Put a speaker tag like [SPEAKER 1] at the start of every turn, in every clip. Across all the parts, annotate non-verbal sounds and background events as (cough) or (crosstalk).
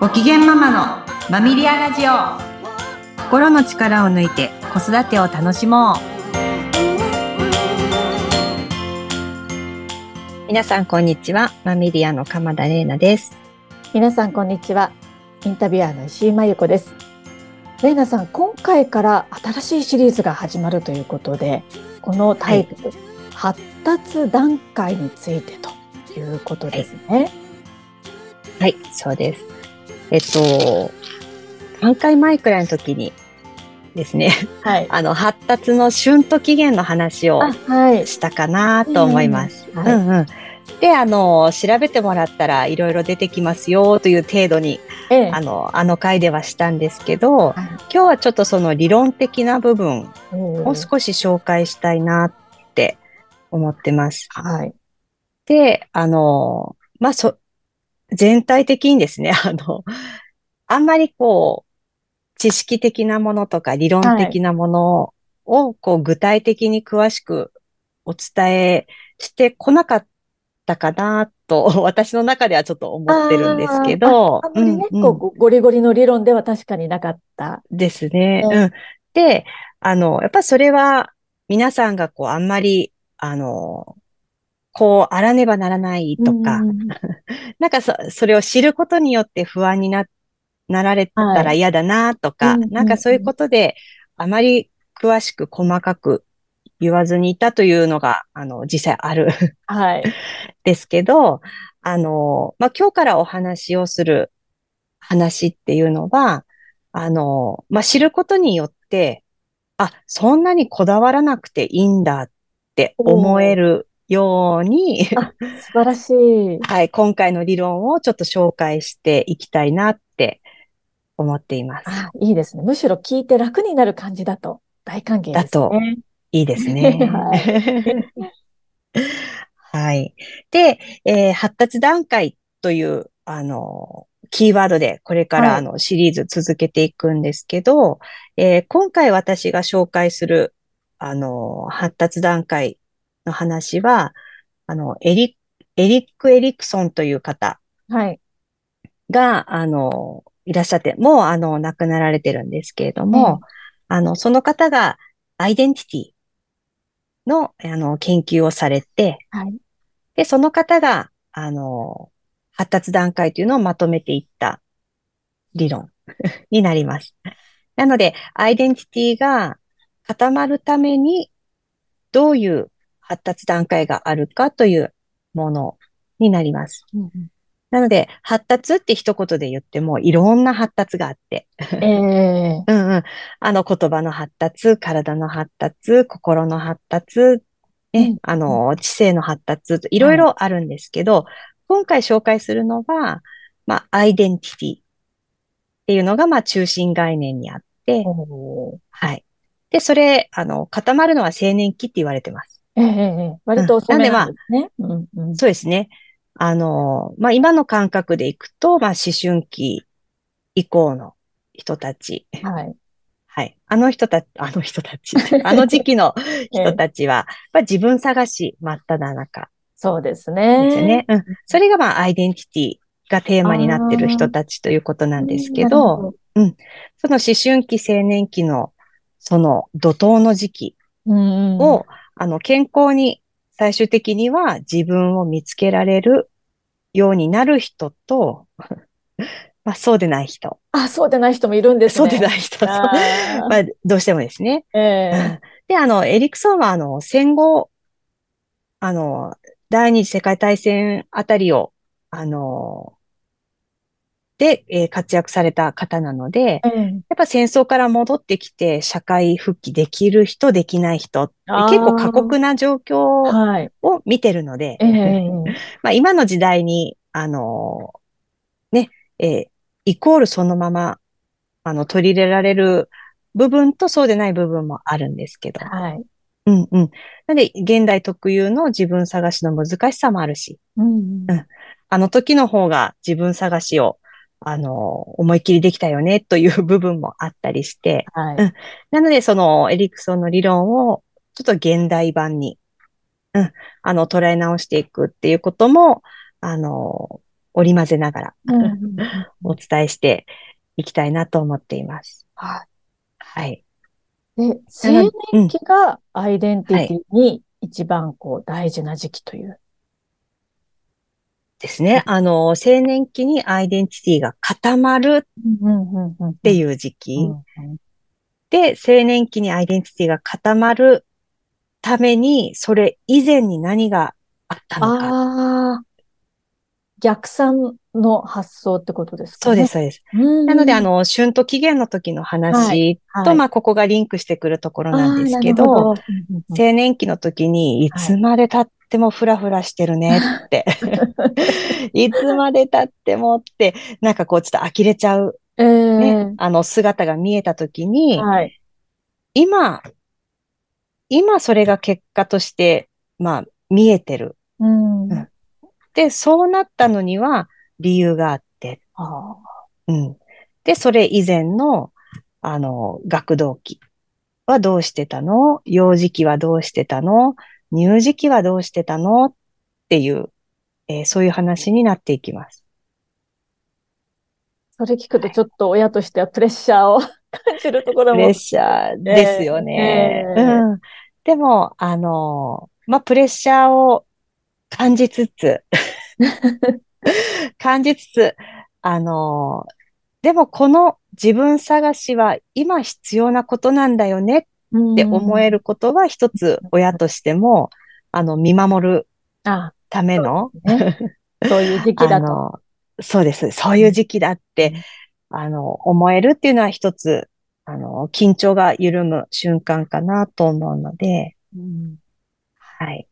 [SPEAKER 1] ご機嫌ママのマミリアラジオ。心の力を抜いて子育てを楽しもう。皆さんこんにちは。マミリアの鎌田玲奈です。
[SPEAKER 2] 皆さんこんにちは。インタビュアーの石井真由子です。玲奈さん今回から新しいシリーズが始まるということでこのタイトル、はい、発達段階についてということですね、はい、
[SPEAKER 1] はい、そうですえっと、3回前くらいの時にですね、はい、(laughs) あの、発達の旬と期限の話をしたかなと思います。うんうん。で、あの、調べてもらったらいろいろ出てきますよという程度に、ええ、あの、あの回ではしたんですけど、はい、今日はちょっとその理論的な部分を少し紹介したいなって思ってます。はい。で、あの、まあ、そ、全体的にですね、(laughs) あの、あんまりこう、知識的なものとか理論的なものを、こう具体的に詳しくお伝えしてこなかったかなと、(laughs) 私の中ではちょっと思ってるんですけど。
[SPEAKER 2] あんまりね、うんうん、こう、ゴリゴリの理論では確かになかった。
[SPEAKER 1] ですね。うん。で、あの、やっぱそれは皆さんがこう、あんまり、あの、こうあらねばならないとか、うん、(laughs) なんかそそれを知ることによって不安にななられたら嫌だなとか、はい、なんかそういうことであまり詳しく細かく言わずにいたというのが、あの、実際あるはい。(laughs) ですけど、あの、まあ、今日からお話をする話っていうのは、あの、まあ、知ることによって、あ、そんなにこだわらなくていいんだって思えるように素
[SPEAKER 2] 晴らしい。
[SPEAKER 1] はい、今回の理論をちょっと紹介していきたいなって思っています。
[SPEAKER 2] あいいですね。むしろ聞いて楽になる感じだと大歓迎ですね。だと
[SPEAKER 1] いいですね。(laughs) はい、(laughs) はい。で、えー、発達段階という、あの、キーワードでこれからあのシリーズ続けていくんですけど、はい、えー、今回私が紹介するあの発達段階の話は、あの、エリエリック・エリクソンという方が、はい、あの、いらっしゃって、もう、あの、亡くなられてるんですけれども、うん、あの、その方が、アイデンティティの、あの、研究をされて、はい、で、その方が、あの、発達段階というのをまとめていった理論になります。なので、アイデンティティが固まるために、どういう発達段階があるかというものになります。うんなので、発達って一言で言っても、いろんな発達があって。えー、(laughs) うんうん。あの、言葉の発達、体の発達、心の発達、ね、うん、あの、知性の発達、いろいろあるんですけど、はい、今回紹介するのは、まあ、アイデンティティっていうのが、まあ、中心概念にあって、はい。で、それ、あの、固まるのは青年期って言われてます。え
[SPEAKER 2] え割と遅めなんですね。
[SPEAKER 1] うんうん、そうですね。あの、まあ、今の感覚でいくと、まあ、思春期以降の人たち。はい。はい。あの人たち、あの人たち、(laughs) あの時期の人たちは、まあ、自分探し真っ只中。
[SPEAKER 2] そうですね。ですね。
[SPEAKER 1] うん。それがまあ、アイデンティティがテーマになってる人たちということなんですけど、うん。その思春期、青年期の、その怒涛の時期を、あの、健康に最終的には自分を見つけられるようになる人と、(laughs) まあ、そうでない人。
[SPEAKER 2] あ、そうでない人もいるんです
[SPEAKER 1] ね。そうでない人。あ (laughs) まあ、どうしてもですね。えー、(laughs) で、あの、エリクソンは、あの、戦後、あの、第二次世界大戦あたりを、あの、で、えー、活躍された方なので、うん、やっぱ戦争から戻ってきて社会復帰できる人、できない人、結構過酷な状況を見てるので、はい、(laughs) まあ今の時代に、あのー、ね、えー、イコールそのまま、あの、取り入れられる部分とそうでない部分もあるんですけど。はい。うんうん。なので、現代特有の自分探しの難しさもあるし、うん、うん、あの時の方が自分探しをあの、思いっきりできたよねという部分もあったりして、はいうん、なので、そのエリクソンの理論をちょっと現代版に、うん、あの、捉え直していくっていうことも、あの、織り交ぜながら
[SPEAKER 2] うんうん
[SPEAKER 1] お伝えしていきたいなと思っています。
[SPEAKER 2] は
[SPEAKER 1] はい。
[SPEAKER 2] い。で、青年期がアイデンティティに一番こう大事な時期という。
[SPEAKER 1] ですね。あの、青年期にアイデンティティが固まる
[SPEAKER 2] っ
[SPEAKER 1] ていう時期。で、青年期にアイデンティティが固まるために、それ以前に何があったのか。
[SPEAKER 2] 逆算の発想ってことですかね。
[SPEAKER 1] そうです、そうです。なので、あの、春と期限の時の話と、
[SPEAKER 2] はい
[SPEAKER 1] まあ、ここがリンクしてくるところなんですけ
[SPEAKER 2] あーなるほ
[SPEAKER 1] ど、青年期の時に、いつまで経ってもフラフラしてるねって。(laughs) いつまで経ってもって、なんかこうちょっと呆れちゃう
[SPEAKER 2] ええ
[SPEAKER 1] ね、あの姿が見えた時に、
[SPEAKER 2] はい。
[SPEAKER 1] 今、今それが結果として、まあ、見えてる。
[SPEAKER 2] うん。
[SPEAKER 1] うんで、そうなったのには理由があって、
[SPEAKER 2] あ
[SPEAKER 1] うん。で、それ以前の、あの、学童期はどうしてたの？幼児期はどうしてたの？乳児期はどうしてたの？っていう、えーそういう話になっていきます。
[SPEAKER 2] それ聞くとちょっと親としてはプレッシャーを (laughs) 感じるところも
[SPEAKER 1] プレッ。シャーですよね。
[SPEAKER 2] ええ
[SPEAKER 1] うん。でも、あの、まあ、プレッシャーを感じつつ、(laughs) 感じつつ、あの、でもこの自分探しは今必要なことなんだよねって思え
[SPEAKER 2] る。
[SPEAKER 1] ることは一つ親としても、あの、見守る
[SPEAKER 2] あ、
[SPEAKER 1] ための、
[SPEAKER 2] ね。(laughs) そういう時期
[SPEAKER 1] あ
[SPEAKER 2] だと。
[SPEAKER 1] の、そうです。そういう時期だって、あの、思えるっていうのは一つ、あの、緊張が緩む瞬間かなと思うので、
[SPEAKER 2] うん
[SPEAKER 1] はい。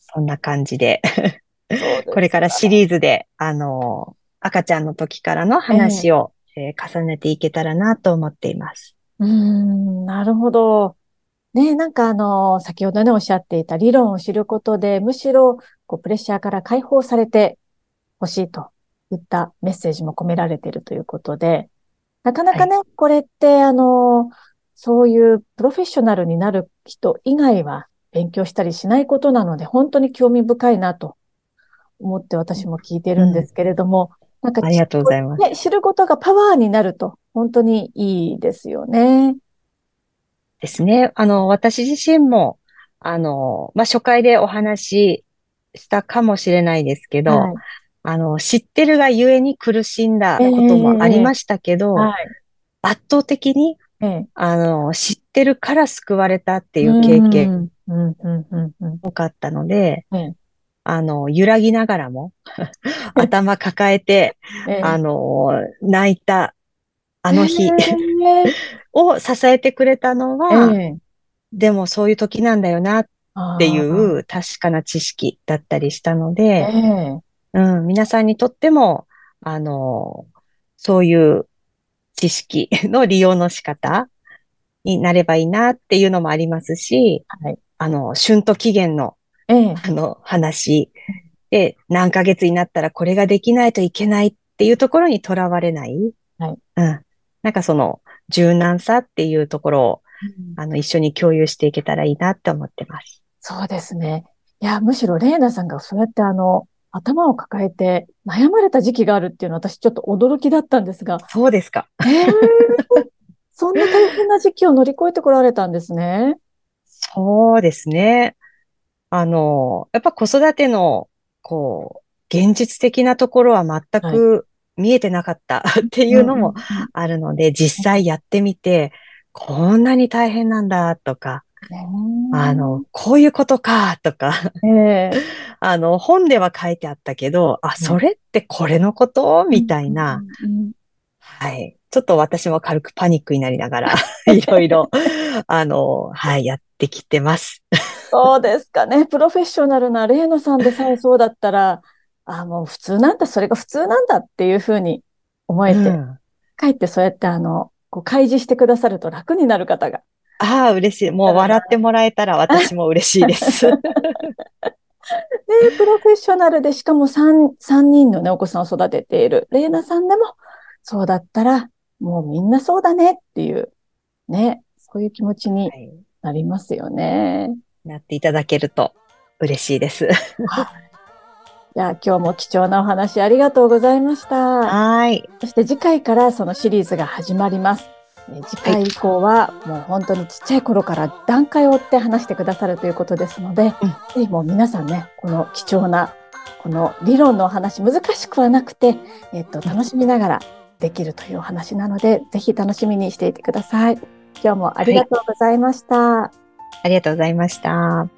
[SPEAKER 1] そんな感じで、これからシリーズで、あの、赤ちゃんの時からの話を、えー重ねていけたらなと思っています。
[SPEAKER 2] うーん、なるほど。ね、なんかあの、先ほどね、おっしゃっていた理論を知ることで、むしろ、こう、プレッシャーから解放されてほしいといったメッセージも込められているということで、なかなかね、これって、あの、そういうプロフェッショナルになる人以外は勉強したりしないことなので、本当に興味深いなと思って私も聞いてるんですけれども、なんか
[SPEAKER 1] ありがとうございます。
[SPEAKER 2] ね、知ることがパワーになると、本当にいいですよね。
[SPEAKER 1] ですね。あの、私自身も、あの、まあ、初回でお話ししたかもしれないですけど、
[SPEAKER 2] はい。
[SPEAKER 1] あの、知ってるがゆえに苦しんだこともありましたけど、
[SPEAKER 2] はい。
[SPEAKER 1] 圧倒的に、
[SPEAKER 2] ええ。
[SPEAKER 1] あの、知ってるから救われたっていう経験。多かったので、
[SPEAKER 2] ええ
[SPEAKER 1] あの、揺らぎながらも、(laughs) 頭抱えて、
[SPEAKER 2] ええ
[SPEAKER 1] あの、泣いた、あの日。
[SPEAKER 2] え
[SPEAKER 1] を支えてくれたの
[SPEAKER 2] え
[SPEAKER 1] は、
[SPEAKER 2] ええ。
[SPEAKER 1] でもそういう時なんだよなってい
[SPEAKER 2] あ
[SPEAKER 1] う確かな知識だったりしたの
[SPEAKER 2] ー
[SPEAKER 1] で、
[SPEAKER 2] え
[SPEAKER 1] うん、皆さんにとっても、あの、そういう知識の利用の仕方になればいいなっていうのもありますし、
[SPEAKER 2] はい。
[SPEAKER 1] あの、春と期限の、
[SPEAKER 2] えええ。
[SPEAKER 1] あの、話で、何ヶ月になったらこれができないといけないっていうところにとらわれない。
[SPEAKER 2] はい。
[SPEAKER 1] うん。なんかその、柔軟さっていうところを、あの、一緒に共有していけたらいいなって思ってます。
[SPEAKER 2] そうですね。いや、むしろレーナさんがそうやってあの、頭を抱えて悩まれた時期があるっていうのは私ちょっと驚きだったんですが、
[SPEAKER 1] そうですか。
[SPEAKER 2] ええ (laughs) そんな大変な時期を乗り越えてこられたんですね。
[SPEAKER 1] そうですね。あの、やっぱ子育ての、こう、現実的なところは全く見えてなかった (laughs) っていうのもあるので、実際やってみて、こんなに大変なんだとか、あの、こういうことかとか、
[SPEAKER 2] ええ。(laughs)
[SPEAKER 1] あの、本では書いてあったけど、あ、それってこれのこと？みたいな、はい。ちょっと私も軽くパニックになりながら、(laughs) いろいろ、あの、はい、やってきてます。
[SPEAKER 2] そうですかね。プロフェッショナルなレーナさんでさえそうだったら、あ、もう普通なんだ、それが普通なんだっていうふうに思えて、
[SPEAKER 1] うん
[SPEAKER 2] かえってそうやってあの、こう開示してくださると楽になる方が。
[SPEAKER 1] ああ、嬉しい。もう笑ってもらえたら私も嬉しいです。(laughs)
[SPEAKER 2] で、プロフェッショナルでしかも3、三人のね、お子さんを育てているレーナさんでも、そうだったら、もうみんなそうだねっていう、ね、そういう気持ちに
[SPEAKER 1] はい
[SPEAKER 2] なりますよね。
[SPEAKER 1] なっていただけると嬉しいです。
[SPEAKER 2] じゃあ今日も貴重なお話ありがとうございました。
[SPEAKER 1] はい。
[SPEAKER 2] そして次回からそのシリーズが始まります。え次回以降はもう本当にちっちゃい頃から段階を追って話してくださるということですので、
[SPEAKER 1] うん
[SPEAKER 2] ぜひもう皆さんね、この貴重なこの理論のお話難しくはなくて、えっと、楽しみながらできるというお話なので、ぜひ楽しみにしていてください。今日もありがとうございました。
[SPEAKER 1] ありがとうございました。